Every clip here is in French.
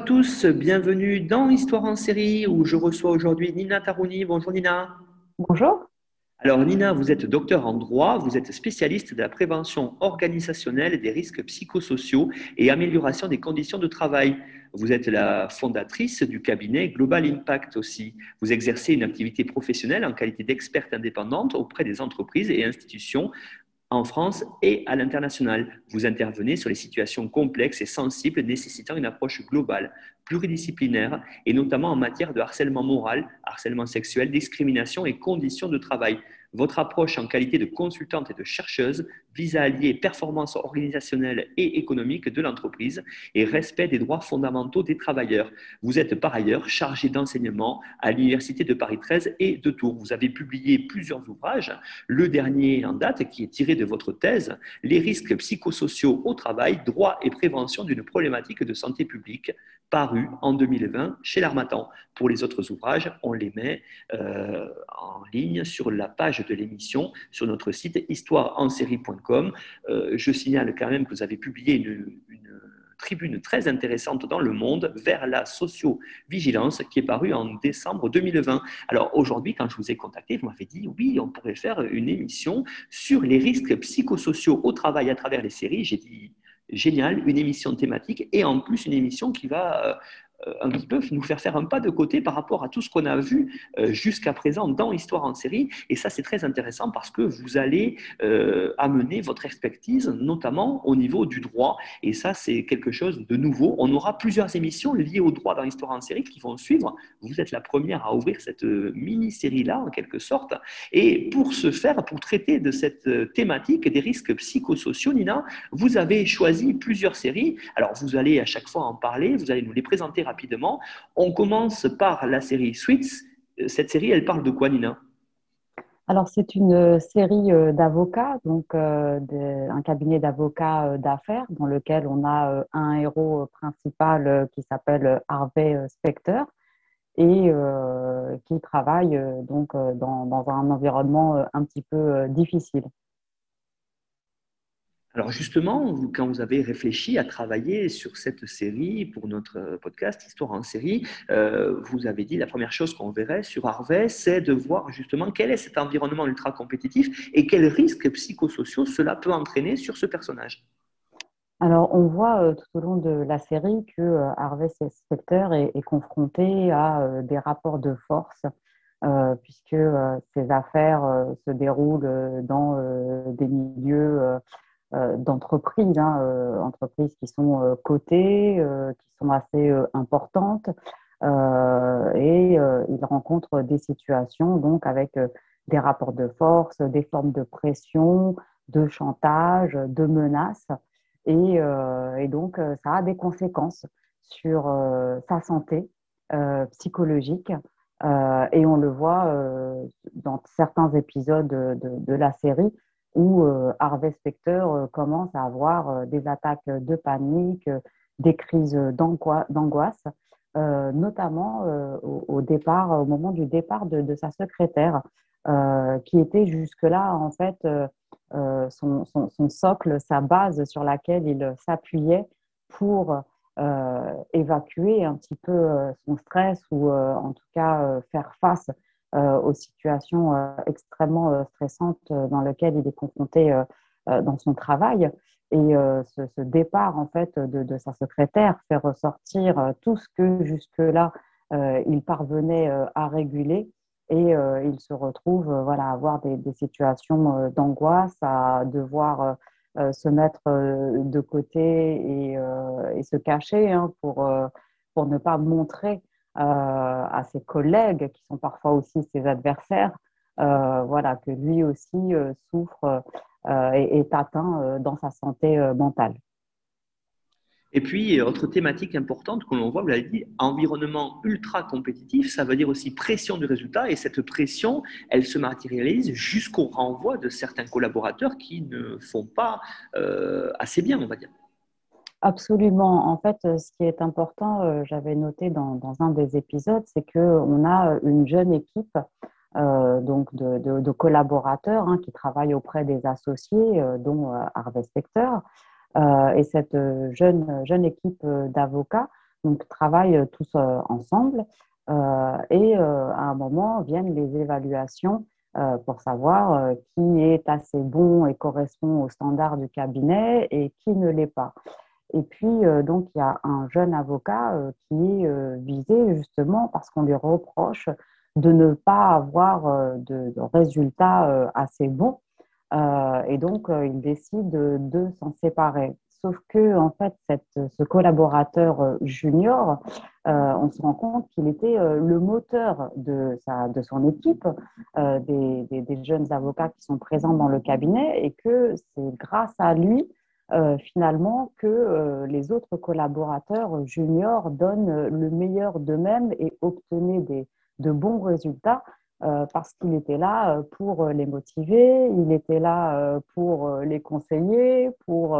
À tous, bienvenue dans Histoire en série où je reçois aujourd'hui Nina Tarouni. Bonjour Nina. Bonjour. Alors Nina, vous êtes docteur en droit, vous êtes spécialiste de la prévention organisationnelle des risques psychosociaux et amélioration des conditions de travail. Vous êtes la fondatrice du cabinet Global Impact aussi. Vous exercez une activité professionnelle en qualité d'experte indépendante auprès des entreprises et institutions en France et à l'international. Vous intervenez sur les situations complexes et sensibles nécessitant une approche globale, pluridisciplinaire, et notamment en matière de harcèlement moral, harcèlement sexuel, discrimination et conditions de travail. Votre approche en qualité de consultante et de chercheuse vise à allier performance organisationnelle et économique de l'entreprise et respect des droits fondamentaux des travailleurs. Vous êtes par ailleurs chargé d'enseignement à l'Université de Paris 13 et de Tours. Vous avez publié plusieurs ouvrages, le dernier en date qui est tiré de votre thèse, Les risques psychosociaux au travail, droit et prévention d'une problématique de santé publique, paru en 2020 chez l'Armatan. Pour les autres ouvrages, on les met euh, en ligne sur la page de l'émission sur notre site histoireensérie.com. Euh, je signale quand même que vous avez publié une, tribune très intéressante dans Le Monde vers la socio-vigilance qui est parue en décembre 2020. Alors aujourd'hui, quand je vous ai contacté, vous m'avez dit oui, on pourrait faire une émission sur les risques psychosociaux au travail à travers les séries. J'ai dit génial, une émission thématique et en plus une émission qui va euh, un petit nous faire faire un pas de côté par rapport à tout ce qu'on a vu euh, jusqu'à présent dans Histoire en série. Et ça, c'est très intéressant parce que vous allez euh, amener votre expertise, notamment au niveau du droit. Et ça, c'est quelque chose de nouveau. On aura plusieurs émissions liées au droit dans Histoire en série qui vont suivre. Vous êtes la première à ouvrir cette mini-série-là, en quelque sorte. Et pour ce faire, pour traiter de cette thématique des risques psychosociaux, Nina, vous avez choisi plusieurs séries. Alors, vous allez à chaque fois en parler, vous allez nous les présenter On commence par la série Suits. Cette série, elle parle de quoi, Nina? Alors, c'est une série euh, d'avocats, donc euh, un cabinet d'avocats euh, d'affaires dans lequel on a un héros principal qui s'appelle Harvey Specter et qui travaille donc dans, un environnement un petit peu difficile. Alors justement, quand vous avez réfléchi à travailler sur cette série pour notre podcast Histoire en série, euh, vous avez dit la première chose qu'on verrait sur Harvey, c'est de voir justement quel est cet environnement ultra compétitif et quels risques psychosociaux cela peut entraîner sur ce personnage. Alors, on voit euh, tout au long de la série que euh, Harvey Specter est, confronté à des rapports de force, puisque ses affaires se déroulent dans des milieux euh, d'entreprises, hein, euh, entreprises qui sont euh, cotées, qui sont assez importantes, et il rencontre des situations donc avec des rapports de force, des formes de pression, de chantage, de menaces, et, donc ça a des conséquences sur sa santé psychologique. et on le voit dans certains épisodes de, de la série, où euh, Harvey Specter euh, commence à avoir euh, des attaques de panique, des crises d'angoisse, notamment au, départ, au moment du départ de, sa secrétaire, qui était jusque-là en fait son, socle, sa base sur laquelle il s'appuyait pour évacuer un petit peu son stress ou en tout cas faire face aux situations euh, extrêmement euh, stressantes dans lesquelles il est confronté dans son travail. Et ce, départ en fait de, sa secrétaire fait ressortir tout ce que jusque-là il parvenait à réguler et il se retrouve voilà, à avoir des, situations d'angoisse, à devoir se mettre de côté et, se cacher hein, pour, pour ne pas montrer euh, à ses collègues, qui sont parfois aussi ses adversaires, euh, voilà, que lui aussi euh, souffre et est atteint dans sa santé mentale. Et puis, autre thématique importante que l'on voit, vous l'avez dit, environnement ultra compétitif, ça veut dire aussi pression du résultat. Et cette pression, elle se matérialise jusqu'au renvoi de certains collaborateurs qui ne font pas euh, assez bien, on va dire. Absolument. En fait, ce qui est important, euh, j'avais noté dans, un des épisodes, c'est qu'on a une jeune équipe euh, donc de, collaborateurs hein, qui travaillent auprès des associés, dont. Euh, et cette euh, jeune, jeune équipe euh, d'avocats travaille tous ensemble. et à un moment viennent les évaluations pour savoir qui est assez bon et correspond aux standards du cabinet et qui ne l'est pas. Et puis, donc, il y a un jeune avocat qui est visé justement parce qu'on lui reproche de ne pas avoir de, résultats assez bons euh, et donc, euh, il décide de, s'en séparer. Sauf que, en fait, ce collaborateur euh, junior, on se rend compte qu'il était le moteur de, sa, de son équipe, des, jeunes avocats qui sont présents dans le cabinet, et que c'est grâce à lui, finalement, que les autres collaborateurs juniors donnent le meilleur d'eux-mêmes et obtenaient des, de bons résultats euh, parce qu'il était là euh, pour euh, les motiver, il était là pour les conseiller, pour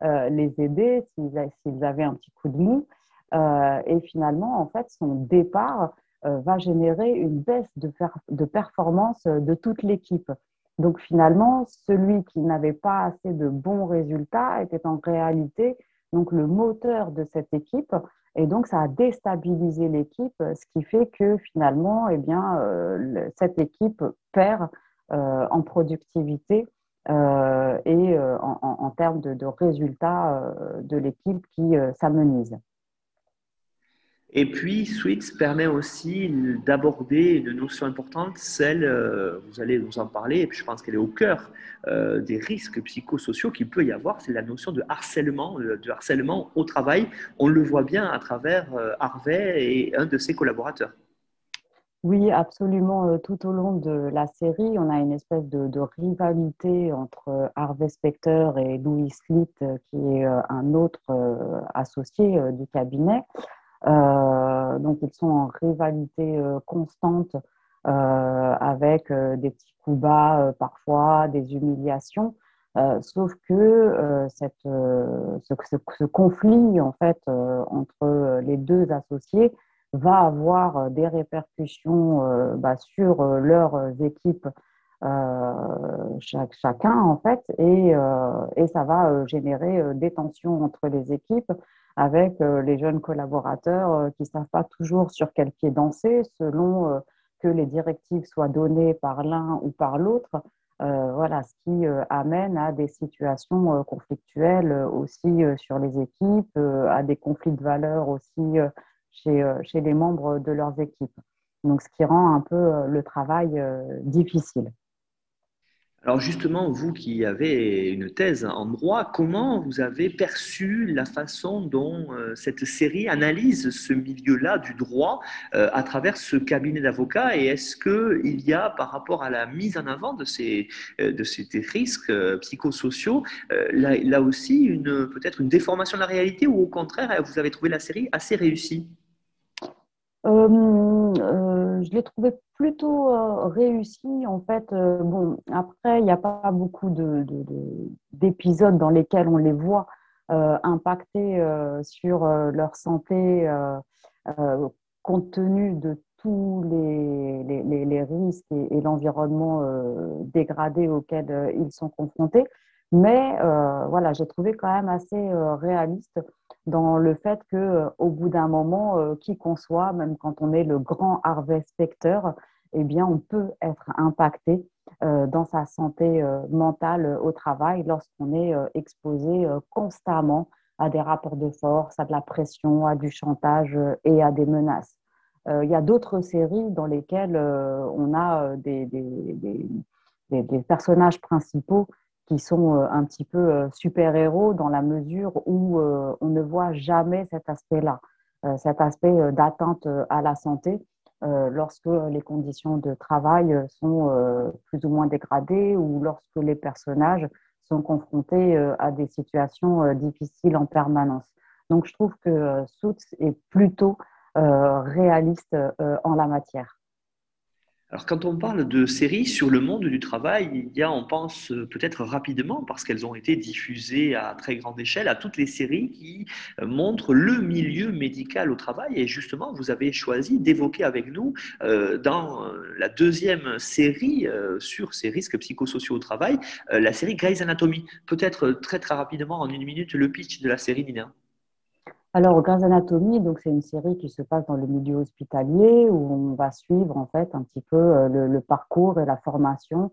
les aider s'ils avaient un petit coup de mou. et finalement, en fait, son départ va générer une baisse de performance de toute l'équipe. Donc finalement, celui qui n'avait pas assez de bons résultats était en réalité donc le moteur de cette équipe et donc, ça a déstabilisé l'équipe, ce qui fait que finalement, eh bien, euh, cette équipe perd euh, en productivité euh, et en, termes de résultats de l'équipe qui s'amenuise. Et puis, Sweets permet aussi d'aborder une notion importante, celle, euh, vous allez nous en parler, et puis je pense qu'elle est au cœur euh, des risques psychosociaux qu'il peut y avoir, c'est la notion de harcèlement, euh, de harcèlement au travail. On le voit bien à travers Harvey et un de ses collaborateurs. Oui, absolument. Tout au long de la série, on a une espèce de, rivalité entre Harvey Specter et Louis Litt, qui est un autre associé du cabinet. Euh, donc, ils sont en rivalité euh, constante euh, avec des petits coups bas parfois, des humiliations. sauf que ce, conflit en fait entre les deux associés va avoir des répercussions bah, sur leurs équipes chacun en fait et ça va générer des tensions entre les équipes avec euh, les jeunes collaborateurs euh, qui ne savent pas toujours sur quel pied danser selon euh, que les directives soient données par l'un ou par l'autre. voilà, ce qui amène à des situations conflictuelles aussi sur les équipes, à des conflits de valeurs aussi chez, chez les membres de leurs équipes. Donc, ce qui rend un peu le travail difficile. Alors justement, vous qui avez une thèse en droit, comment vous avez perçu la façon dont euh, cette série analyse ce milieu-là du droit euh, à travers ce cabinet d'avocats? Et est-ce qu'il y a, par rapport à la mise en avant de ces, euh, de ces risques psychosociaux, là, aussi peut-être une déformation de la réalité ou au contraire, vous avez trouvé la série assez réussie? Je l'ai trouvé plutôt euh, réussi. En fait, euh, bon, après, il n'y a pas beaucoup d'épisodes de, dans lesquels on les voit euh, impacter sur leur santé compte tenu de tous les, risques et l'environnement dégradé auquel ils sont confrontés. Mais voilà, j'ai trouvé quand même assez réaliste dans le fait que euh, au bout d'un moment, euh, qui qu'on soit, même quand on est le grand Harvey Specter, eh bien, on peut être impacté euh, dans sa santé mentale au travail lorsqu'on est exposé constamment à des rapports de force, à de la pression, à du chantage et à des menaces. Il y a d'autres séries dans lesquelles on a des, des, des personnages principaux qui sont euh, un petit peu euh, super-héros dans la mesure où euh, on ne voit jamais cet aspect-là, cet aspect d'atteinte à la santé lorsque les conditions de travail sont plus ou moins dégradées ou lorsque les personnages sont confrontés à des situations difficiles en permanence. Donc, je trouve que Suits est plutôt réaliste en la matière. Alors, quand on parle de séries sur le monde du travail, il y a, on pense euh, peut-être rapidement, parce qu'elles ont été diffusées à très grande échelle, à toutes les séries qui euh, montrent le milieu médical au travail. Et justement, vous avez choisi d'évoquer avec nous, euh, dans la deuxième série sur ces risques psychosociaux au travail, la série Grey's Anatomy. Peut-être très très rapidement, en une minute, le pitch de la série, Nina. Alors, Grey's Anatomy, donc c'est une série qui se passe dans le milieu hospitalier où on va suivre en fait un petit peu euh, le, parcours et la formation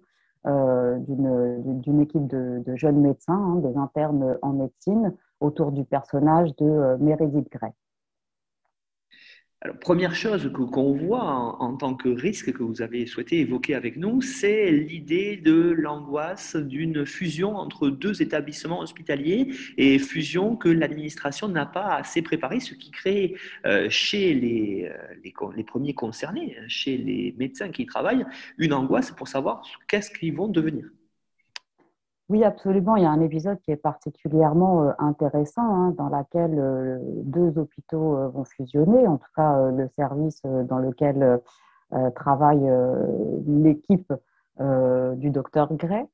euh, d'une équipe de, jeunes médecins, hein, des internes en médecine, autour du personnage de euh, Meredith Grey première chose qu'on voit en, tant que risque que vous avez souhaité évoquer avec nous, c'est l'idée de l'angoisse d'une fusion entre deux établissements hospitaliers et fusion que l'administration n'a pas assez préparée, ce qui crée euh, chez les, euh, les, premiers concernés, chez les médecins qui travaillent, une angoisse pour savoir qu'est-ce qu'ils vont devenir. Oui, absolument. Il y a un épisode qui est particulièrement euh, intéressant hein, dans lequel euh, deux hôpitaux euh, vont fusionner, en tout cas le service dans lequel travaille l'équipe du docteur Gray.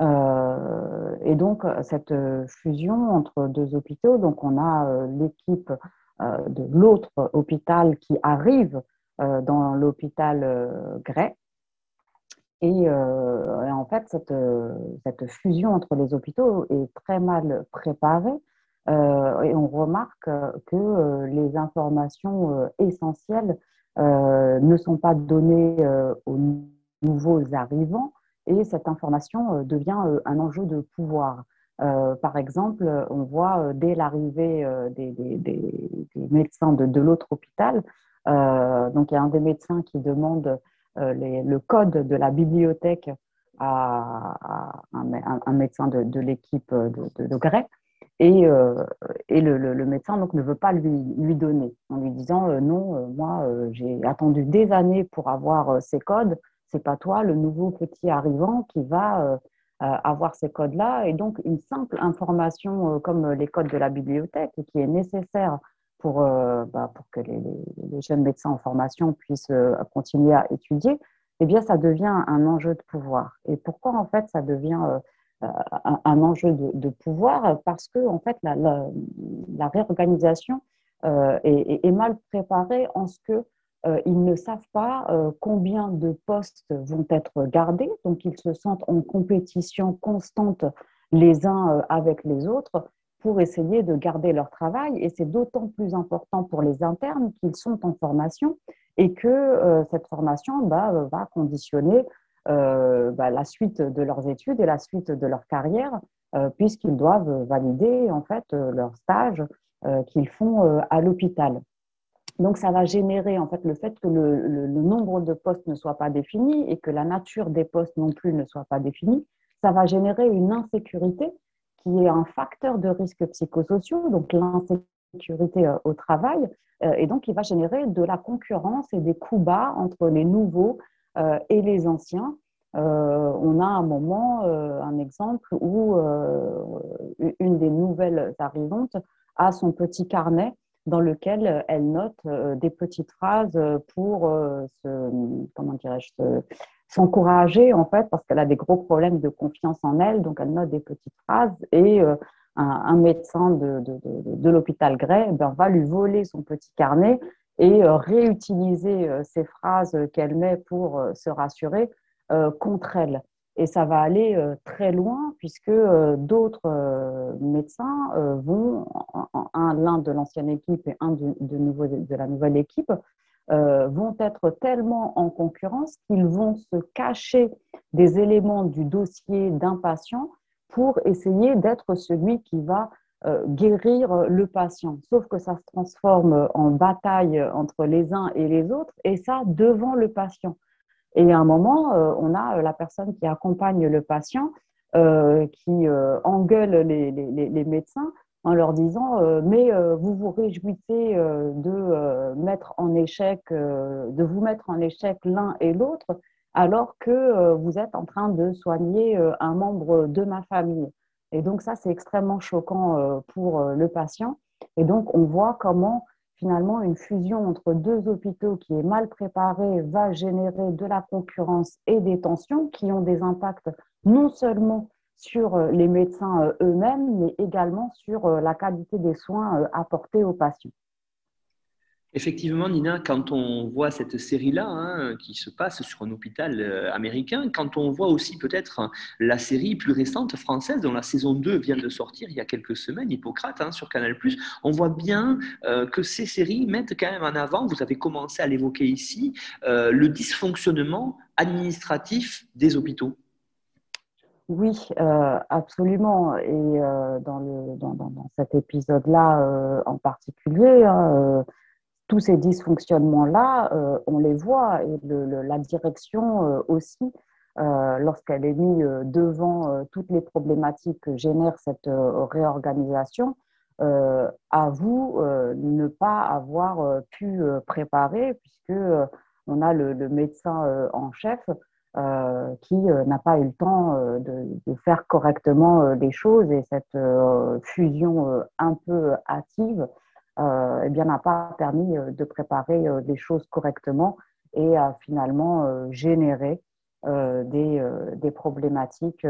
et donc, cette fusion entre deux hôpitaux, donc on a l'équipe de l'autre hôpital qui arrive dans l'hôpital Gray euh, et, en fait, cette, cette, fusion entre les hôpitaux est très mal préparée. Euh, et on remarque que euh, les informations essentielles ne sont pas données aux nouveaux arrivants et cette information devient un enjeu de pouvoir. par exemple, on voit dès l'arrivée des, médecins de, de l'autre hôpital, donc il y a un des médecins qui demande euh, le code de la bibliothèque à, un, médecin de, l'équipe de, de, Grey. Et, euh, et le, médecin donc, ne veut pas lui, lui donner en lui disant euh, non, moi j'ai attendu des années pour avoir ces codes, c'est pas toi, le nouveau petit arrivant, qui va avoir ces codes-là. Et donc une simple information comme les codes de la bibliothèque qui est nécessaire pour, euh, bah, pour que les, jeunes médecins en formation puissent euh, continuer à étudier, eh bien, ça devient un enjeu de pouvoir. Et pourquoi, en fait, ça devient euh, un, enjeu de, pouvoir? Parce que, en fait, la, la, réorganisation est, mal préparée en ce que ils ne savent pas combien de postes vont être gardés, donc ils se sentent en compétition constante les uns avec les autres, pour essayer de garder leur travail. Et c'est d'autant plus important pour les internes qu'ils sont en formation et que euh, cette formation bah, euh, va conditionner euh, bah, la suite de leurs études et la suite de leur carrière, puisqu'ils doivent valider en fait leur stage qu'ils font à l'hôpital. Donc, ça va générer en fait le fait que le, le, nombre de postes ne soit pas défini et que la nature des postes non plus ne soit pas définie. Ça va générer une insécurité qui est un facteur de risque psychosociaux, donc l'insécurité euh, au travail, euh, et donc il va générer de la concurrence et des coups bas entre les nouveaux euh, et les anciens. on a un moment, un exemple où une des nouvelles arrivantes a son petit carnet dans lequel elle note des petites phrases pour se, comment dirais-je, s'encourager en fait parce qu'elle a des gros problèmes de confiance en elle, donc elle note des petites phrases et euh, un, médecin de, de, l'hôpital Gray ben, va lui voler son petit carnet et euh, réutiliser euh, ces phrases qu'elle met pour se rassurer contre elle. Et ça va aller très loin puisque d'autres médecins vont, l'un de l'ancienne équipe et un de, nouveau, de la nouvelle équipe, euh, vont être tellement en concurrence qu'ils vont se cacher des éléments du dossier d'un patient pour essayer d'être celui qui va euh, guérir le patient. Sauf que ça se transforme en bataille entre les uns et les autres, et ça devant le patient. Et à un moment, euh, on a la personne qui accompagne le patient, qui engueule les, médecins en leur disant euh, mais euh, vous vous réjouissez euh, de mettre en échec, de vous mettre en échec l'un et l'autre, alors que vous êtes en train de soigner un membre de ma famille. Et donc ça, c'est extrêmement choquant pour le patient. Et donc, on voit comment finalement une fusion entre deux hôpitaux qui est mal préparée va générer de la concurrence et des tensions qui ont des impacts non seulement sur euh, les médecins euh, eux-mêmes, mais également sur euh, la qualité des soins apportés aux patients. Effectivement, Nina, quand on voit cette série-là hein, qui se passe sur un hôpital américain, quand on voit aussi peut-être la série plus récente française, dont la saison 2 vient de sortir il y a quelques semaines, Hippocrate, hein, sur Canal+, on voit bien que ces séries mettent quand même en avant, vous avez commencé à l'évoquer ici, le dysfonctionnement administratif des hôpitaux. Oui, euh, absolument. Et euh, dans, le, dans, dans, cet épisode-là euh, en particulier, hein, tous ces dysfonctionnements-là, on les voit. Et la direction aussi, lorsqu'elle est mise devant toutes les problématiques que génère cette réorganisation, avoue ne pas avoir pu préparer, puisque on a le médecin en chef euh, qui euh, n'a pas eu le temps euh, de, faire correctement les choses et cette fusion un peu hâtive eh bien n'a pas permis de préparer les choses correctement et a finalement généré des, des, problématiques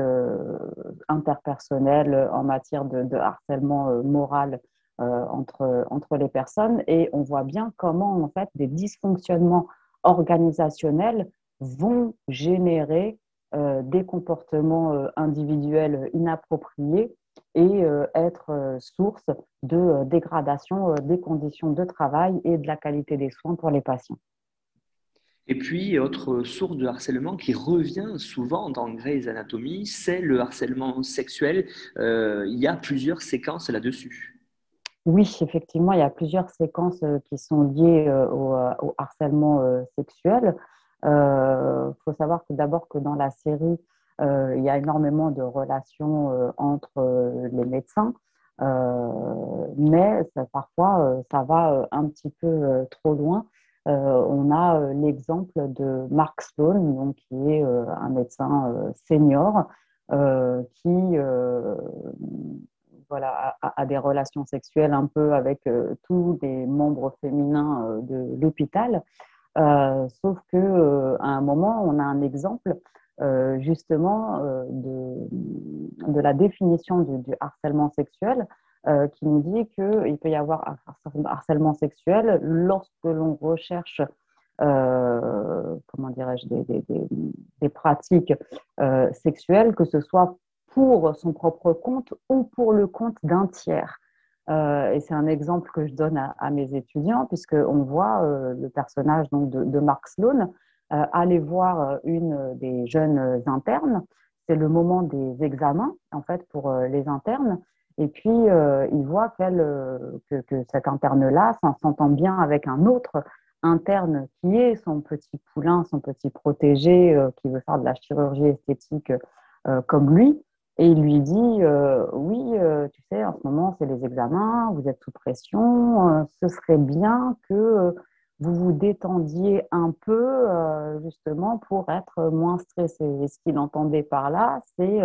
interpersonnelles en matière de, de harcèlement moral entre, entre les personnes. Et on voit bien comment en fait des dysfonctionnements organisationnels vont générer euh, des comportements euh, individuels inappropriés et euh, être source de dégradation des conditions de travail et de la qualité des soins pour les patients. Et puis, autre source de harcèlement qui revient souvent dans Grey's Anatomy, c'est le harcèlement sexuel. il y a plusieurs séquences là-dessus. Oui, effectivement, il y a plusieurs séquences qui sont liées au, au harcèlement sexuel. Il euh, faut savoir que d'abord que dans la série, euh, il y a énormément de relations euh, entre les médecins, mais parfois ça va un petit peu trop loin. on a l'exemple de Mark Sloan, qui est un médecin senior, qui voilà, a, des relations sexuelles un peu avec tous les membres féminins de l'hôpital. Euh, sauf que euh, à un moment, on a un exemple euh, justement de, la définition du, harcèlement sexuel qui nous dit qu'il peut y avoir harcèlement sexuel lorsque l'on recherche comment dirais-je, des, pratiques sexuelles, que ce soit pour son propre compte ou pour le compte d'un tiers. Euh, et c'est un exemple que je donne à, mes étudiants, puisqu'on voit euh, le personnage donc, de, Mark Sloan euh, aller voir une des jeunes internes. C'est le moment des examens, en fait, pour les internes. Et puis, il voit que, que, cette interne-là s'entend bien avec un autre interne qui est son petit poulain, son petit protégé, qui veut faire de la chirurgie esthétique comme lui. Et il lui dit euh, Oui, euh, tu sais, en ce moment, c'est les examens, vous êtes sous pression, euh, ce serait bien que vous vous détendiez un peu, justement, pour être moins stressé. Et ce qu'il entendait par là, c'est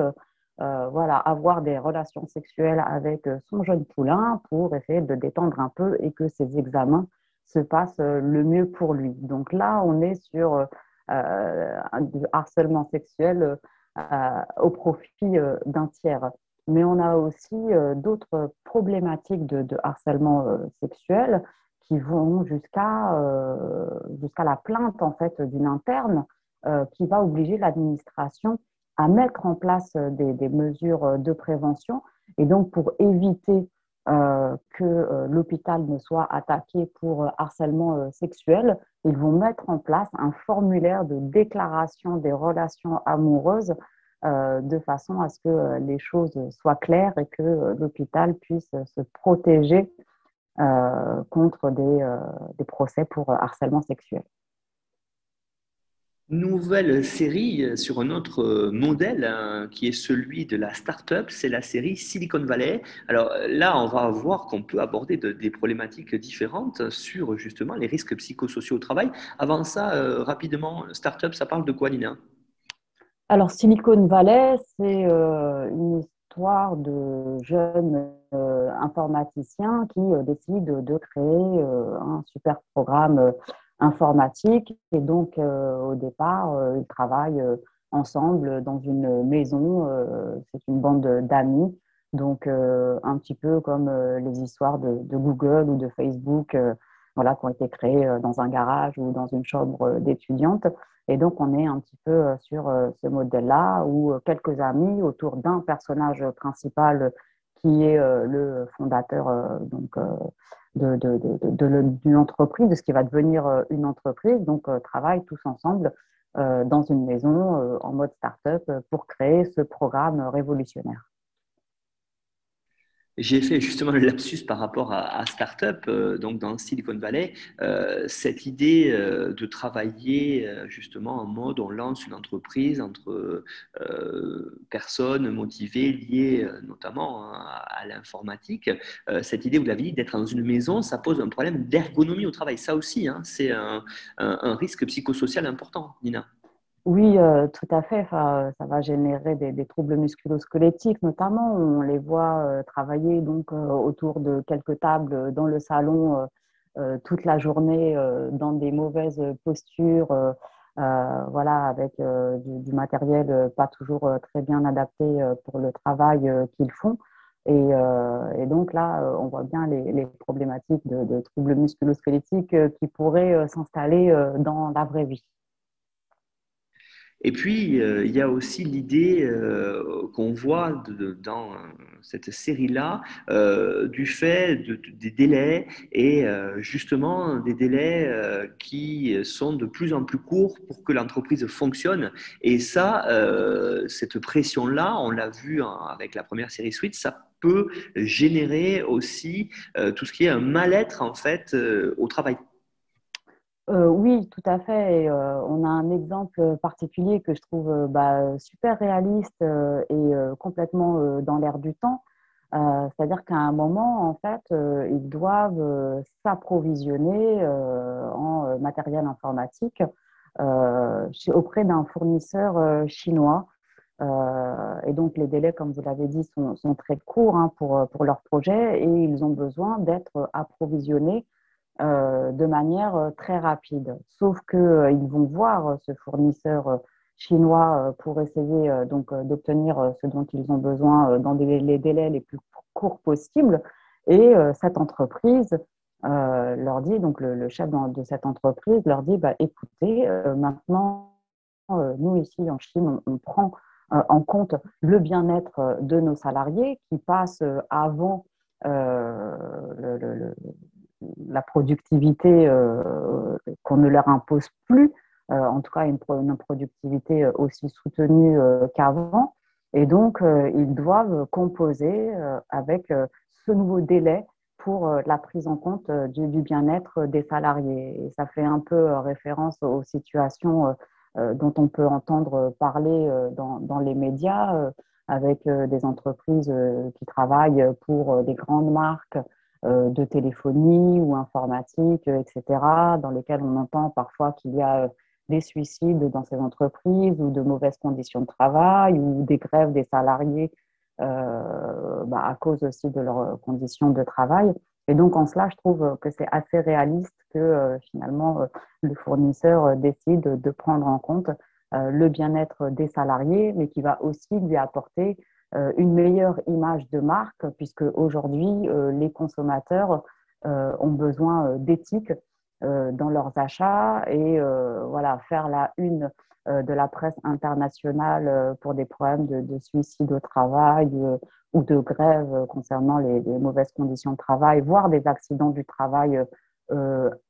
voilà, avoir des relations sexuelles avec son jeune poulain pour essayer de détendre un peu et que ses examens se passent le mieux pour lui. Donc là, on est sur du harcèlement sexuel au profit euh, d'un tiers. Mais on a aussi euh, d'autres problématiques de, harcèlement sexuel qui vont jusqu'à jusqu'à la plainte en fait d'une interne qui va obliger l'administration à mettre en place des, mesures de prévention. Et donc, pour éviter euh, que l'hôpital ne soit attaqué pour harcèlement sexuel, ils vont mettre en place un formulaire de déclaration des relations amoureuses euh, de façon à ce que euh, les choses soient claires et que euh, l'hôpital puisse se protéger contre des, procès pour harcèlement sexuel. Nouvelle série sur un autre modèle hein, qui est celui de la start-up, c'est la série Silicon Valley. Alors là, on va voir qu'on peut aborder des problématiques différentes sur justement les risques psychosociaux au travail. Avant ça, rapidement, start-up, ça parle de quoi, Nina? Alors, Silicon Valley, c'est euh, une l'histoire de jeunes informaticiens qui décident de créer un super programme informatique. Et donc, au départ, ils travaillent ensemble dans une maison. C'est une bande d'amis. Donc, un petit peu comme les histoires de, Google ou de Facebook voilà, qui ont été créées dans un garage ou dans une chambre d'étudiante. Et donc, on est un petit peu euh, sur euh, ce modèle-là où euh, quelques amis autour d'un personnage principal qui est le fondateur donc, d'une de, entreprise, de ce qui va devenir une entreprise, donc travaillent tous ensemble dans une maison en mode start-up pour créer ce programme révolutionnaire. J'ai fait justement le lapsus par rapport à, Startup, euh, donc dans Silicon Valley, euh, cette idée euh, de travailler justement en mode on lance une entreprise entre personnes motivées, liées notamment hein, à, l'informatique. cette idée, vous l'avez dit, d'être dans une maison, ça pose un problème d'ergonomie au travail. Ça aussi, hein, c'est un risque psychosocial important, Nina. Oui, euh, tout à fait. Enfin, ça va générer des, troubles musculo-squelettiques, notamment. On les voit euh, travailler donc euh, autour de quelques tables dans le salon toute la journée dans des mauvaises postures, voilà, avec du, matériel pas toujours très bien adapté pour le travail qu'ils font. Et, donc là, on voit bien les, problématiques de troubles musculo-squelettiques qui pourraient s'installer dans la vraie vie. Et puis, euh, il y a aussi l'idée euh, qu'on voit dans cette série-là euh, du fait des délais et justement des délais qui sont de plus en plus courts pour que l'entreprise fonctionne. Et ça, cette pression-là, on l'a vu avec la première série Suite, ça peut générer aussi tout ce qui est un mal-être en fait au travail. Euh, oui, tout à fait. Euh, on a un exemple particulier que je trouve euh, bah, super réaliste et complètement dans l'air du temps. C'est-à-dire qu'à un moment, en fait, ils doivent s'approvisionner en matériel informatique auprès d'un fournisseur chinois. et donc, les délais, comme vous l'avez dit, sont, très courts hein, pour leur projet et ils ont besoin d'être approvisionnés euh, de manière euh, très rapide. Sauf qu'ils euh, vont voir ce fournisseur chinois pour essayer donc d'obtenir ce dont ils ont besoin dans les délais les plus courts possibles. Et cette entreprise leur dit, donc le, chef de cette entreprise leur dit, bah, écoutez, maintenant, nous ici en Chine, on, prend en compte le bien-être de nos salariés qui passent avant le, la productivité euh, qu'on ne leur impose plus, euh, en tout cas une, productivité euh, aussi soutenue qu'avant. Et donc, ils doivent composer avec ce nouveau délai pour la prise en compte du, bien-être des salariés. Et ça fait un peu référence aux situations dont on peut entendre parler dans, les médias, avec des entreprises qui travaillent pour des grandes marques de téléphonie ou informatique, euh, etc., dans lesquels on entend parfois qu'il y a euh, des suicides dans ces entreprises ou de mauvaises conditions de travail ou des grèves des salariés bah, à cause aussi de leurs conditions de travail. Et donc, en cela, je trouve que c'est assez réaliste que finalement le fournisseur décide de prendre en compte le bien-être des salariés, mais qui va aussi lui apporter euh, une meilleure image de marque, puisque aujourd'hui, euh, les consommateurs euh, ont besoin d'éthique dans leurs achats et voilà, faire la une de la presse internationale pour des problèmes de, suicide au travail ou de grève concernant les, mauvaises conditions de travail, voire des accidents du travail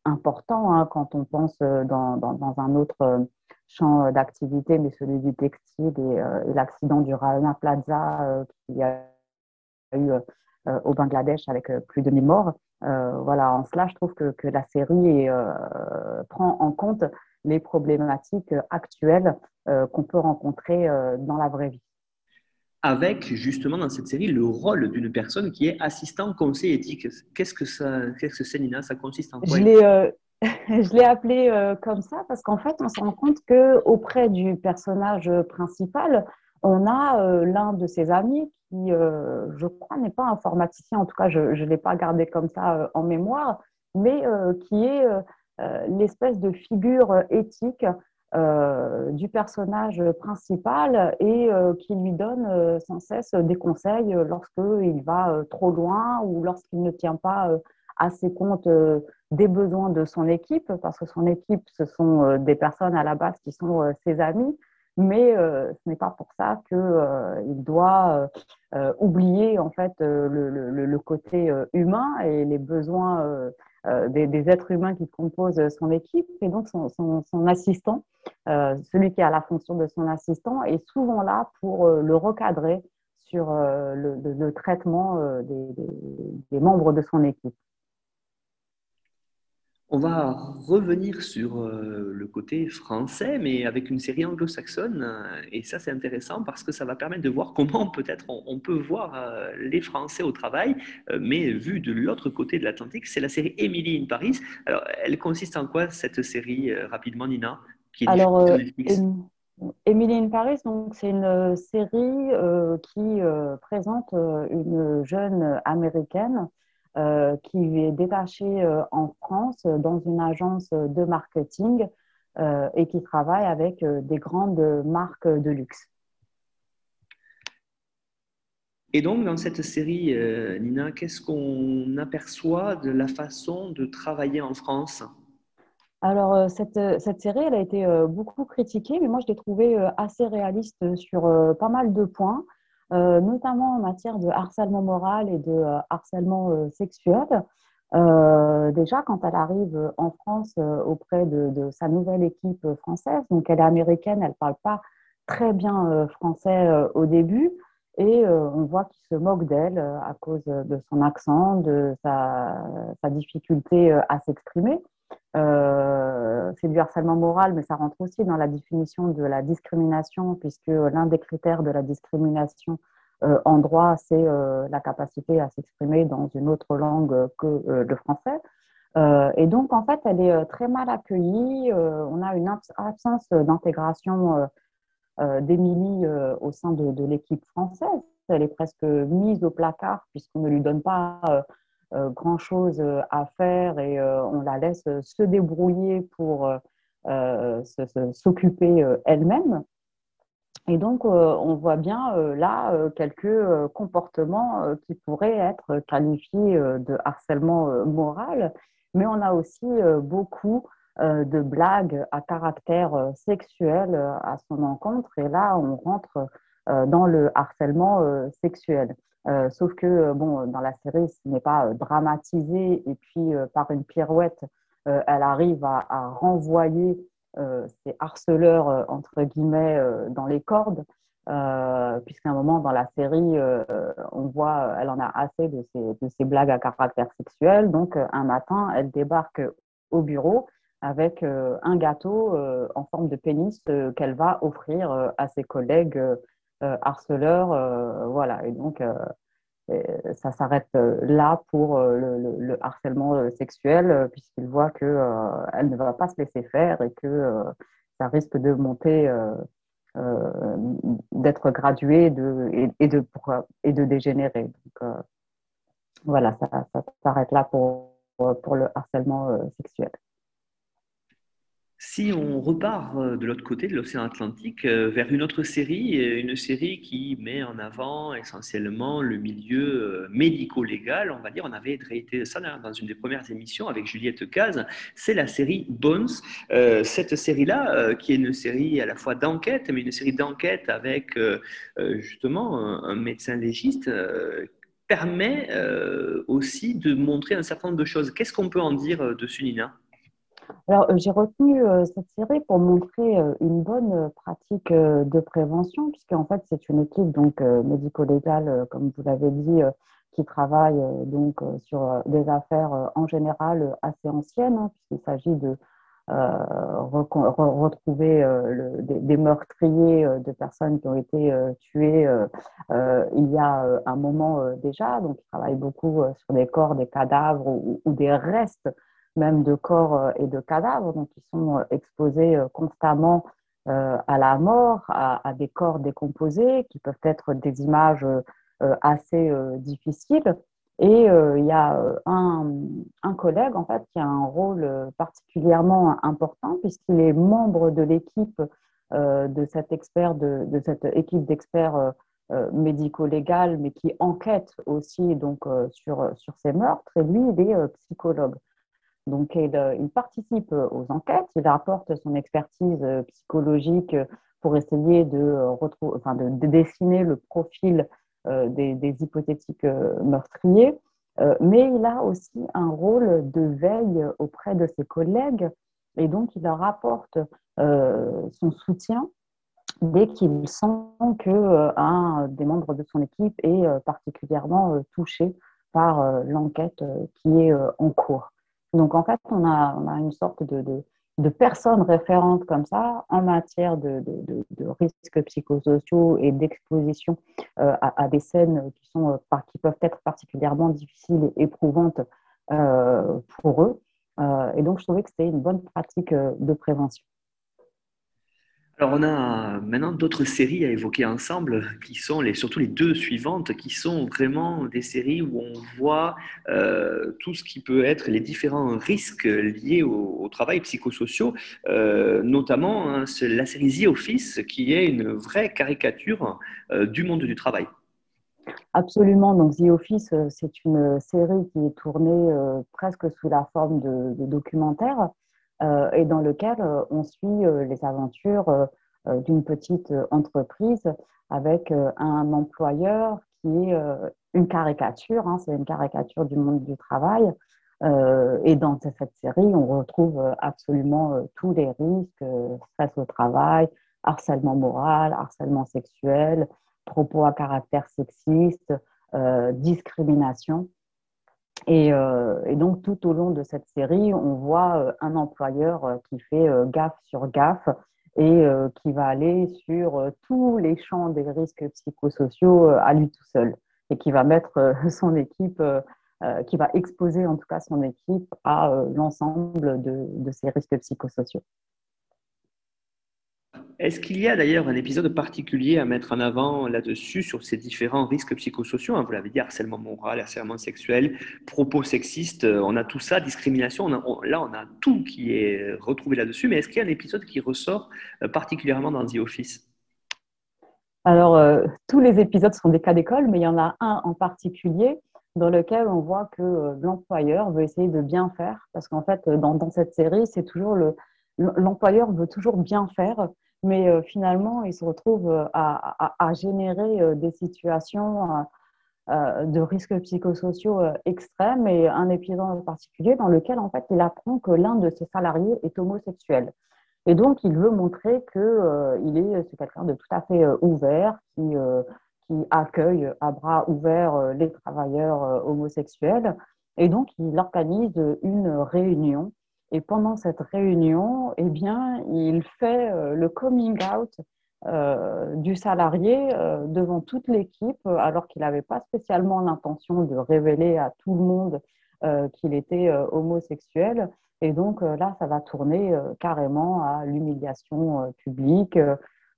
importants hein, quand on pense dans, dans un autre champ euh, d'activité, mais celui du textile et, euh, l'accident du Rana Plaza euh, qu'il y a eu au Bangladesh avec plus de 1000 morts. voilà, en cela, je trouve que, que la série prend en compte les problématiques actuelles qu'on peut rencontrer dans la vraie vie avec justement dans cette série le rôle d'une personne qui est assistant conseil éthique. Qu'est-ce que ça, qu'est-ce que c'est Nina? Ça consiste en quoi? Je l'ai appelé euh, comme ça parce qu'en fait, on se rend compte que auprès du personnage principal, on a l'un de ses amis qui, je crois, n'est pas informaticien, en tout cas, je ne l'ai pas gardé comme ça en mémoire, mais qui est l'espèce de figure éthique du personnage principal et qui lui donne sans cesse des conseils lorsqu'il va trop loin ou lorsqu'il ne tient pas assez compte des besoins de son équipe, parce que son équipe, ce sont des personnes à la base qui sont ses amis, mais ce n'est pas pour ça qu'il doit oublier en fait le, côté humain et les besoins des, êtres humains qui composent son équipe. Et donc son, assistant, celui qui a la fonction de son assistant, est souvent là pour le recadrer sur le, traitement des membres de son équipe. On va revenir sur euh, le côté français, mais avec une série anglo-saxonne. Et ça, c'est intéressant parce que ça va permettre de voir comment peut-être on, peut voir euh, les Français au travail, euh, mais vu de l'autre côté de l'Atlantique. C'est la série Emily in Paris. Alors, elle consiste en quoi cette série, rapidement, Nina Alors, Emily in Paris, donc, c'est une série qui présente une jeune américaine euh, qui est détaché euh, en France dans une agence de marketing euh, et qui travaille avec des grandes marques de luxe. Et donc, dans cette série, Nina, qu'est-ce qu'on aperçoit de la façon de travailler en France? Alors, cette, cette, série, elle a été beaucoup critiquée, mais moi, je l'ai trouvée assez réaliste sur pas mal de points. Euh, notamment en matière de harcèlement moral et de euh, harcèlement euh, sexuel. déjà, quand elle arrive en France auprès de, sa nouvelle équipe française, donc elle est américaine, elle ne parle pas très bien français au début, et on voit qu'il se moque d'elle à cause de son accent, de sa, sa difficulté à s'exprimer. Euh, c'est du harcèlement moral, mais ça rentre aussi dans la définition de la discrimination, puisque l'un des critères de la discrimination euh, en droit, c'est euh, la capacité à s'exprimer dans une autre langue que le français. et donc, en fait, elle est très mal accueillie. on a une absence d'intégration d'Émilie au sein de, l'équipe française. Elle est presque mise au placard puisqu'on ne lui donne pas grand-chose euh, à faire et euh, on la laisse se débrouiller pour s'occuper elle-même. Et donc, on voit bien là quelques comportements qui pourraient être qualifiés de harcèlement moral, mais on a aussi beaucoup de blagues à caractère sexuel à son encontre. Et là, on rentre dans le harcèlement sexuel. Euh, sauf que euh, bon, dans la série, ce n'est pas euh, dramatisé et puis par une pirouette, elle arrive à, renvoyer ces harceleurs entre guillemets dans les cordes. puisqu'à un moment dans la série, on voit, elle en a assez de ces, blagues à caractère sexuel. Donc, un matin, elle débarque au bureau avec un gâteau en forme de pénis qu'elle va offrir à ses collègues euh, harceleur. Euh, voilà. Et donc, euh, ça s'arrête là pour le, harcèlement sexuel, puisqu'il voit qu'elle ne va pas se laisser faire et que ça risque de monter. d'être gradué et, de, dégénérer. Donc, voilà, ça, s'arrête là pour le harcèlement sexuel. Si on repart euh, de l'autre côté de l'océan Atlantique euh, vers une autre série, euh, une série qui met en avant essentiellement le milieu médico-légal, on va dire, on avait traité ça dans une des premières émissions avec Juliette Caz, c'est la série Bones. cette série-là, qui est une série à la fois d'enquête, mais une série d'enquête avec justement un, médecin légiste, permet aussi de montrer un certain nombre de choses. Qu'est-ce qu'on peut en dire dessus, Nina? Alors, euh, j'ai retenu euh, cette série pour montrer euh, une bonne pratique de prévention, puisqu'en fait, c'est une équipe donc médico-légale, comme vous l'avez dit, qui travaille donc sur des affaires en général assez anciennes, hein, puisqu'il s'agit de retrouver des, meurtriers de personnes qui ont été tuées il y a un moment déjà. Donc, ils travaillent beaucoup sur des corps, des cadavres ou des restes même de corps euh, et de cadavres, donc qui sont euh, exposés euh, constamment à la mort, à, des corps décomposés, qui peuvent être des images assez difficiles. Et il y a un, collègue en fait qui a un rôle particulièrement important puisqu'il est membre de l'équipe de cette équipe d'experts médico-légal, mais qui enquête aussi donc sur ces meurtres. Et lui, il est psychologue. Donc, euh, il, participe aux enquêtes, il apporte son expertise euh, psychologique pour essayer de, dessiner le profil euh, des, hypothétiques meurtriers. mais il a aussi un rôle de veille auprès de ses collègues et donc il leur apporte son soutien dès qu'il sent que un des membres de son équipe est particulièrement touché par l'enquête qui est en cours. Donc, en fait, on a, une sorte de, personnes référentes comme ça en matière de, risques psychosociaux et d'exposition euh, à, des scènes euh, qui peuvent être particulièrement difficiles et éprouvantes euh, pour eux. et donc, je trouvais que c'était une bonne pratique de prévention. Alors, on a maintenant d'autres séries à évoquer ensemble, qui sont les, surtout les deux suivantes, qui sont vraiment des séries où on voit euh, tout ce qui peut être les différents risques liés au, travail psychosociaux, euh, notamment hein, la série The Office, qui est une vraie caricature euh, du monde du travail. Absolument. Donc, The Office, c'est une série qui est tournée presque sous la forme de, de documentaire. Euh, et dans lequel euh, on suit euh, les aventures d'une petite entreprise avec un employeur qui est une caricature, hein, c'est une caricature du monde du travail. et dans cette série, on retrouve absolument tous les risques, stress au travail, harcèlement moral, harcèlement sexuel, propos à caractère sexiste, discrimination. Euh, et, donc, tout au long de cette série, on voit euh, un employeur euh, qui fait gaffe sur gaffe et qui va aller sur tous les champs des risques psychosociaux à lui tout seul et qui va mettre son équipe, qui va exposer en tout cas son équipe à l'ensemble de ces risques psychosociaux. Est-ce qu'il y a d'ailleurs un épisode particulier à mettre en avant là-dessus sur ces différents risques psychosociaux hein, Vous l'avez dit, harcèlement moral, harcèlement sexuel, propos sexistes, euh, on a tout ça, discrimination, là on a tout qui est retrouvé là-dessus, mais est-ce qu'il y a un épisode qui ressort euh, particulièrement dans The Office? Alors, euh, tous les épisodes sont des cas d'école, mais il y en a un en particulier dans lequel on voit que l'employeur veut essayer de bien faire, parce qu'en fait, dans, dans cette série, c'est toujours le, l'employeur veut toujours bien faire mais euh, finalement, il se retrouve euh, à, générer euh, des situations de risques psychosociaux extrêmes et un épisode en particulier dans lequel en fait il apprend que l'un de ses salariés est homosexuel. Et donc il veut montrer que il est quelqu'un de tout à fait ouvert qui qui accueille à bras ouverts les travailleurs homosexuels. Et donc il organise une réunion et pendant cette réunion, eh bien, il fait euh, le coming out euh, du salarié euh, devant toute l'équipe, alors qu'il n'avait pas spécialement l'intention de révéler à tout le monde qu'il était homosexuel. Et donc là, ça va tourner carrément à l'humiliation publique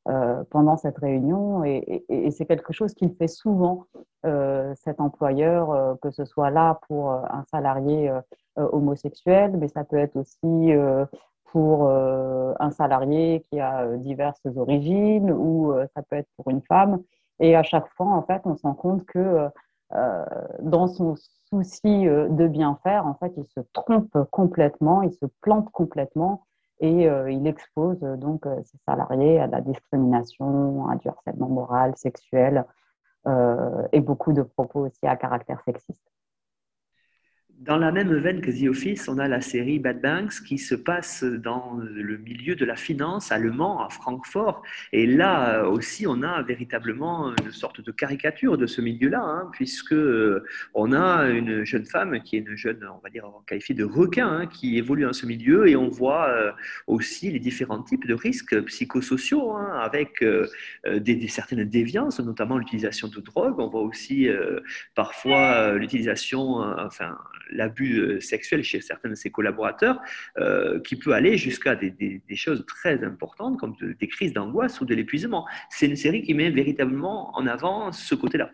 pendant cette réunion. Et, c'est quelque chose qu'il fait souvent, cet employeur, que ce soit là pour un salarié euh, homosexuel, mais ça peut être aussi euh, pour euh, un salarié qui a diverses origines ou ça peut être pour une femme. Et à chaque fois, en fait, on se rend compte que dans son souci de bien faire, en fait, il se trompe complètement, il se plante complètement et il expose donc ses salariés à la discrimination, à du harcèlement moral, sexuel et beaucoup de propos aussi à caractère sexiste. Dans la même veine que The Office, on a la série Bad Banks qui se passe dans le milieu de la finance allemand, à Francfort. Et là euh, aussi, on a véritablement une sorte de caricature de ce milieu-là, hein, puisque euh, on a une jeune femme qui est une jeune, on va dire, qualifiée de requin, hein, qui évolue dans ce milieu, et on voit euh, aussi les différents types de risques psychosociaux, hein, avec des, certaines déviances, notamment l'utilisation de drogue. On voit aussi parfois l'utilisation, enfin, l'abus sexuel chez certains de ses collaborateurs, qui peut aller jusqu'à des, choses très importantes comme des crises d'angoisse ou de l'épuisement. C'est une série qui met véritablement en avant ce côté-là.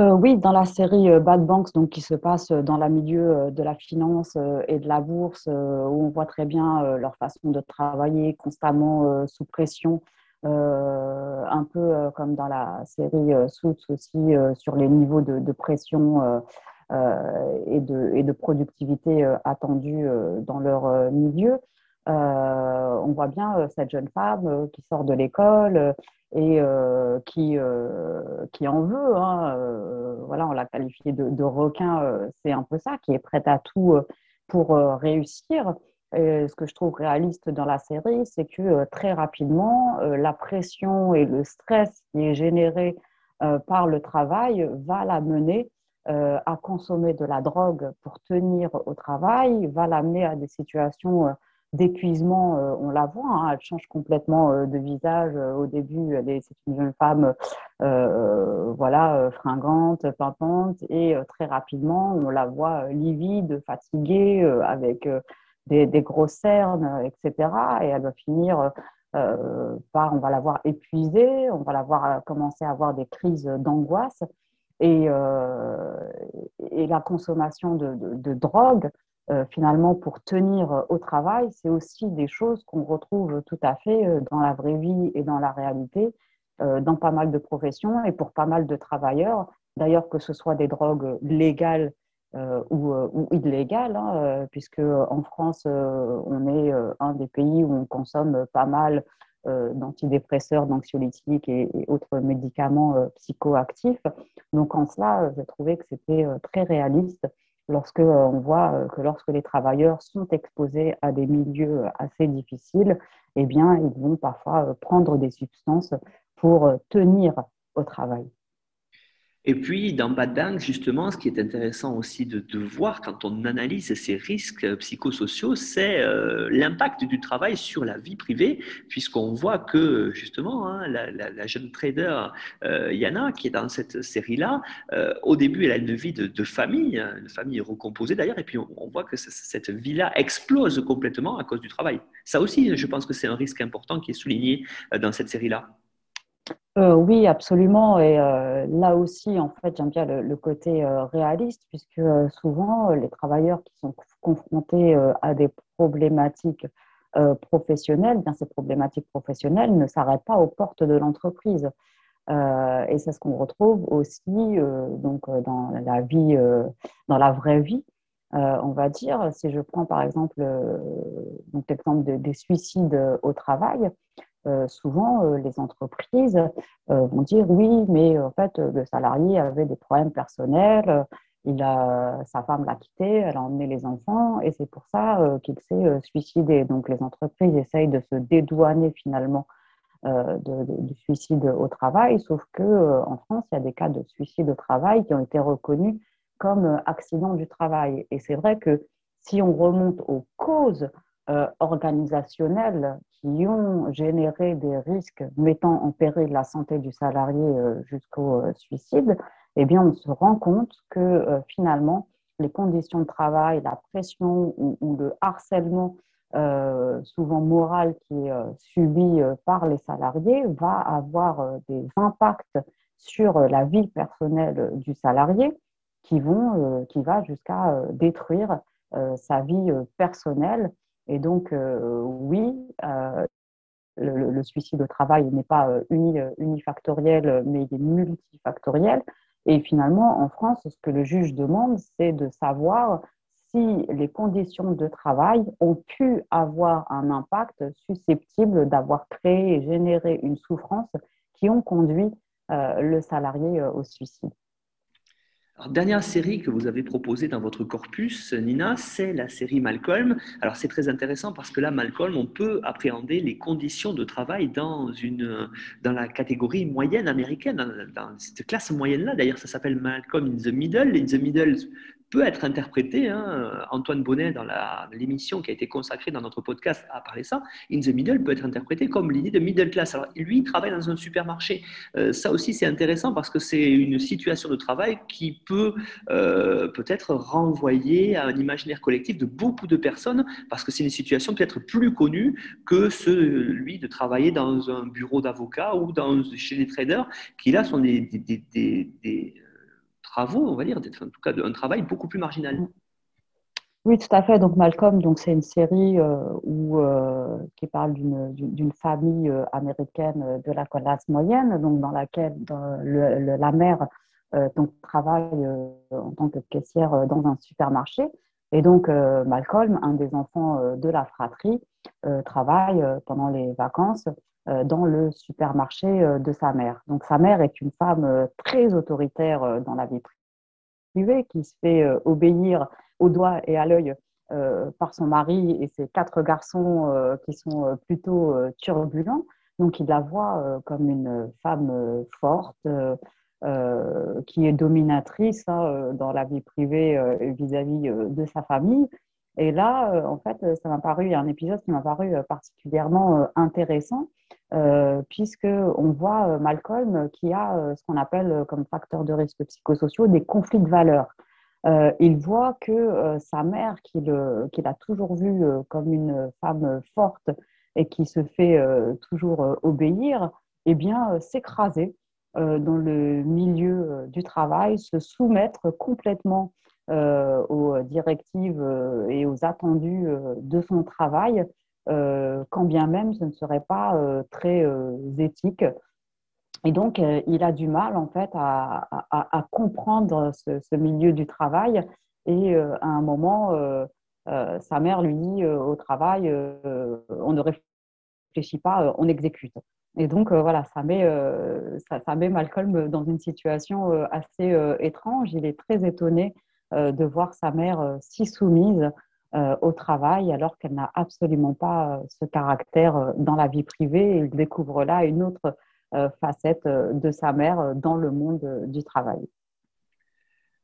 Euh, oui, dans la série euh, Bad Banks, donc, qui se passe dans le milieu euh, de la finance et de la bourse, où on voit très bien leur façon de travailler constamment sous pression, un peu comme dans la série Suits aussi, sur les niveaux de, pression et, de, et de productivité attendus dans leur milieu. on voit bien cette jeune femme qui sort de l'école et euh, qui, euh, en veut. Hein, euh, voilà, on l'a qualifié de, requin, c'est un peu ça, qui est prête à tout pour réussir. Ce que je trouve réaliste dans la série, c'est que très rapidement, la pression et le stress qui est généré par le travail va la mener à consommer de la drogue pour tenir au travail, va l'amener à des situations d'épuisement, euh, on la voit, hein, elle change complètement euh, de visage. Euh, au début, c'est une jeune femme voilà, fringante, pimpante, et très rapidement, on la voit livide, fatiguée, avec des, des, grosses cernes, etc. Et elle va finir par, on va la voir épuisée, on va la voir commencer à avoir des crises d'angoisse. Et, et, la consommation de, de drogue euh, finalement pour tenir euh, au travail, c'est aussi des choses qu'on retrouve tout à fait euh, dans la vraie vie et dans la réalité, dans pas mal de professions et pour pas mal de travailleurs. D'ailleurs, que ce soit des drogues légales ou, illégales, hein, puisque en France, on est un des pays où on consomme pas mal d'antidépresseurs, d'anxiolytiques et, autres médicaments psychoactifs. Donc en cela, j'ai trouvé que c'était très réaliste lorsque euh, on voit euh, que lorsque les travailleurs sont exposés à des milieux assez difficiles, eh bien, ils vont parfois euh, prendre des substances pour tenir au travail. Et puis, dans Bad Banks, justement, ce qui est intéressant aussi de, voir quand on analyse ces risques psychosociaux, c'est euh, l'impact du travail sur la vie privée, puisqu'on voit que, justement, hein, la, jeune trader euh, Yana, qui est dans cette série-là, euh, au début, elle a une vie de, famille, hein, une famille recomposée d'ailleurs, et puis on voit que cette vie-là explose complètement à cause du travail. Ça aussi, je pense que c'est un risque important qui est souligné dans cette série-là. Euh, oui, absolument. Et euh, là aussi, en fait, j'aime bien le, côté euh, réaliste, puisque souvent, les travailleurs qui sont confrontés à des problématiques professionnelles, bien ces problématiques professionnelles ne s'arrêtent pas aux portes de l'entreprise. et c'est ce qu'on retrouve aussi donc, dans la vie, dans la vraie vie. on va dire, si je prends par exemple l'exemple des suicides au travail, euh, souvent euh, les entreprises euh, vont dire oui, mais en fait le salarié avait des problèmes personnels, il a, sa femme l'a quitté, elle a emmené les enfants et c'est pour ça qu'il s'est suicidé. Donc les entreprises essayent de se dédouaner finalement du suicide au travail, sauf que en France il y a des cas de suicide au travail qui ont été reconnus comme accident du travail. Et c'est vrai que si on remonte aux causes euh, organisationnelles qui ont généré des risques mettant en péril la santé du salarié euh, jusqu'au euh, suicide, eh bien, on se rend compte que finalement, les conditions de travail, la pression ou, le harcèlement, souvent moral, qui est subi par les salariés, va avoir des impacts sur la vie personnelle du salarié qui vont, qui va jusqu'à détruire sa vie personnelle et donc, euh, oui, euh, le, suicide au travail n'est pas euh, unifactoriel, mais il est multifactoriel. Et finalement, en France, ce que le juge demande, c'est de savoir si les conditions de travail ont pu avoir un impact susceptible d'avoir créé et généré une souffrance qui ont conduit le salarié au suicide dernière série que vous avez proposée dans votre corpus, Nina, c'est la série Malcolm. Alors, c'est très intéressant parce que là, Malcolm, on peut appréhender les conditions de travail dans, une, dans la catégorie moyenne américaine, dans, cette classe moyenne-là. D'ailleurs, ça s'appelle Malcolm in the Middle. In the Middle, peut être interprété, hein, Antoine Bonnet dans l'émission qui a été consacrée dans notre podcast a parlé ça, In the Middle peut être interprété comme l'idée de middle class. Alors lui, il travaille dans un supermarché. Euh, ça aussi, c'est intéressant parce que c'est une situation de travail qui peut euh, peut-être renvoyer à un imaginaire collectif de beaucoup de personnes parce que c'est une situation peut-être plus connue que celui de travailler dans un bureau d'avocat ou dans, chez les traders qui là sont des, des travaux, on va dire, en tout cas un travail beaucoup plus marginal. Oui, tout à fait. Donc Malcolm, donc c'est une série euh, euh, qui parle d'une famille euh, américaine de la classe moyenne, donc dans laquelle la mère donc travaille en tant que caissière dans un supermarché, et donc Malcolm, un des enfants de la fratrie, travaille pendant les vacances euh, dans le supermarché euh, de sa mère. Donc sa mère est une femme euh, très autoritaire dans la vie privée, qui se fait obéir au doigt et à l'œil par son mari et ses quatre garçons qui sont plutôt turbulents. Donc il la voit comme une femme forte, qui est dominatrice hein, dans la vie privée vis-à-vis de sa famille. Et là, en fait, ça m'a paru, un épisode qui m'a paru particulièrement intéressant euh, puisqu'on voit euh, Malcolm qui a euh, ce qu'on appelle comme facteur de risque psychosociaux des conflits de valeurs. il voit que sa mère, qu'il a toujours vue comme une femme forte et qui se fait toujours obéir, eh bien, s'écraser dans le milieu du travail, se soumettre complètement aux directives et aux attendus de son travail euh, quand bien même ce ne serait pas euh, très euh, éthique. Et donc, il a du mal en fait à, comprendre ce, milieu du travail. Et à un moment, sa mère lui dit au travail, on ne réfléchit pas, on exécute. Et donc, voilà, ça met, ça, met Malcolm dans une situation assez étrange. Il est très étonné de voir sa mère si soumise euh, au travail alors qu'elle n'a absolument pas euh, ce caractère euh, dans la vie privée. Il découvre là une autre facette de sa mère dans le monde du travail.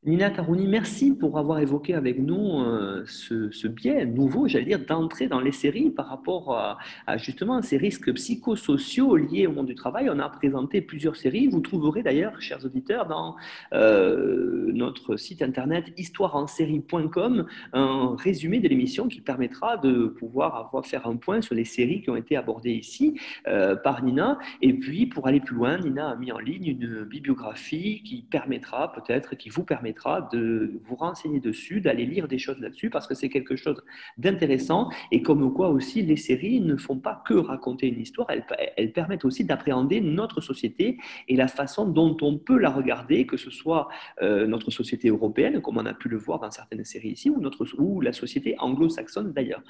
Nina Tarouni, merci pour avoir évoqué avec nous euh, ce, biais nouveau, j'allais dire, d'entrer dans les séries par rapport à, justement ces risques psychosociaux liés au monde du travail. On a présenté plusieurs séries. Vous trouverez d'ailleurs, chers auditeurs, dans euh, notre site internet histoireensérie.com un résumé de l'émission qui permettra de pouvoir avoir, faire un point sur les séries qui ont été abordées ici euh, par Nina. Et puis, pour aller plus loin, Nina a mis en ligne une bibliographie qui permettra peut-être, qui vous permettra de vous renseigner dessus, d'aller lire des choses là-dessus, parce que c'est quelque chose d'intéressant, et comme quoi aussi les séries ne font pas que raconter une histoire, elles, permettent aussi d'appréhender notre société et la façon dont on peut la regarder, que ce soit euh, notre société européenne, comme on a pu le voir dans certaines séries ici, ou, la société anglo-saxonne d'ailleurs.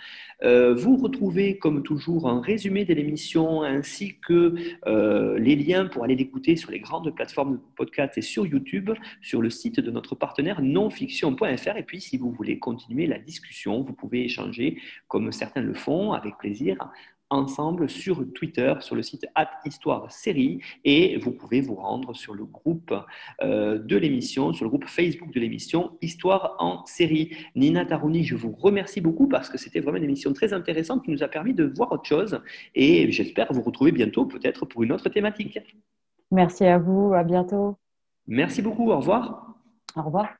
Euh, vous retrouvez comme toujours un résumé de l'émission ainsi que euh, les liens pour aller l'écouter sur les grandes plateformes de podcast et sur YouTube, sur le site de notre partenaire nonfiction.fr. Et puis, si vous voulez continuer la discussion, vous pouvez échanger, comme certains le font, avec plaisir, ensemble sur Twitter, sur le site Histoire Série, et vous pouvez vous rendre sur le groupe euh, de l'émission, sur le groupe Facebook de l'émission Histoire en série. Nina Tarouni, je vous remercie beaucoup parce que c'était vraiment une émission très intéressante qui nous a permis de voir autre chose, et j'espère vous retrouver bientôt peut-être pour une autre thématique. Merci à vous, à bientôt. Merci beaucoup, au revoir. Au revoir.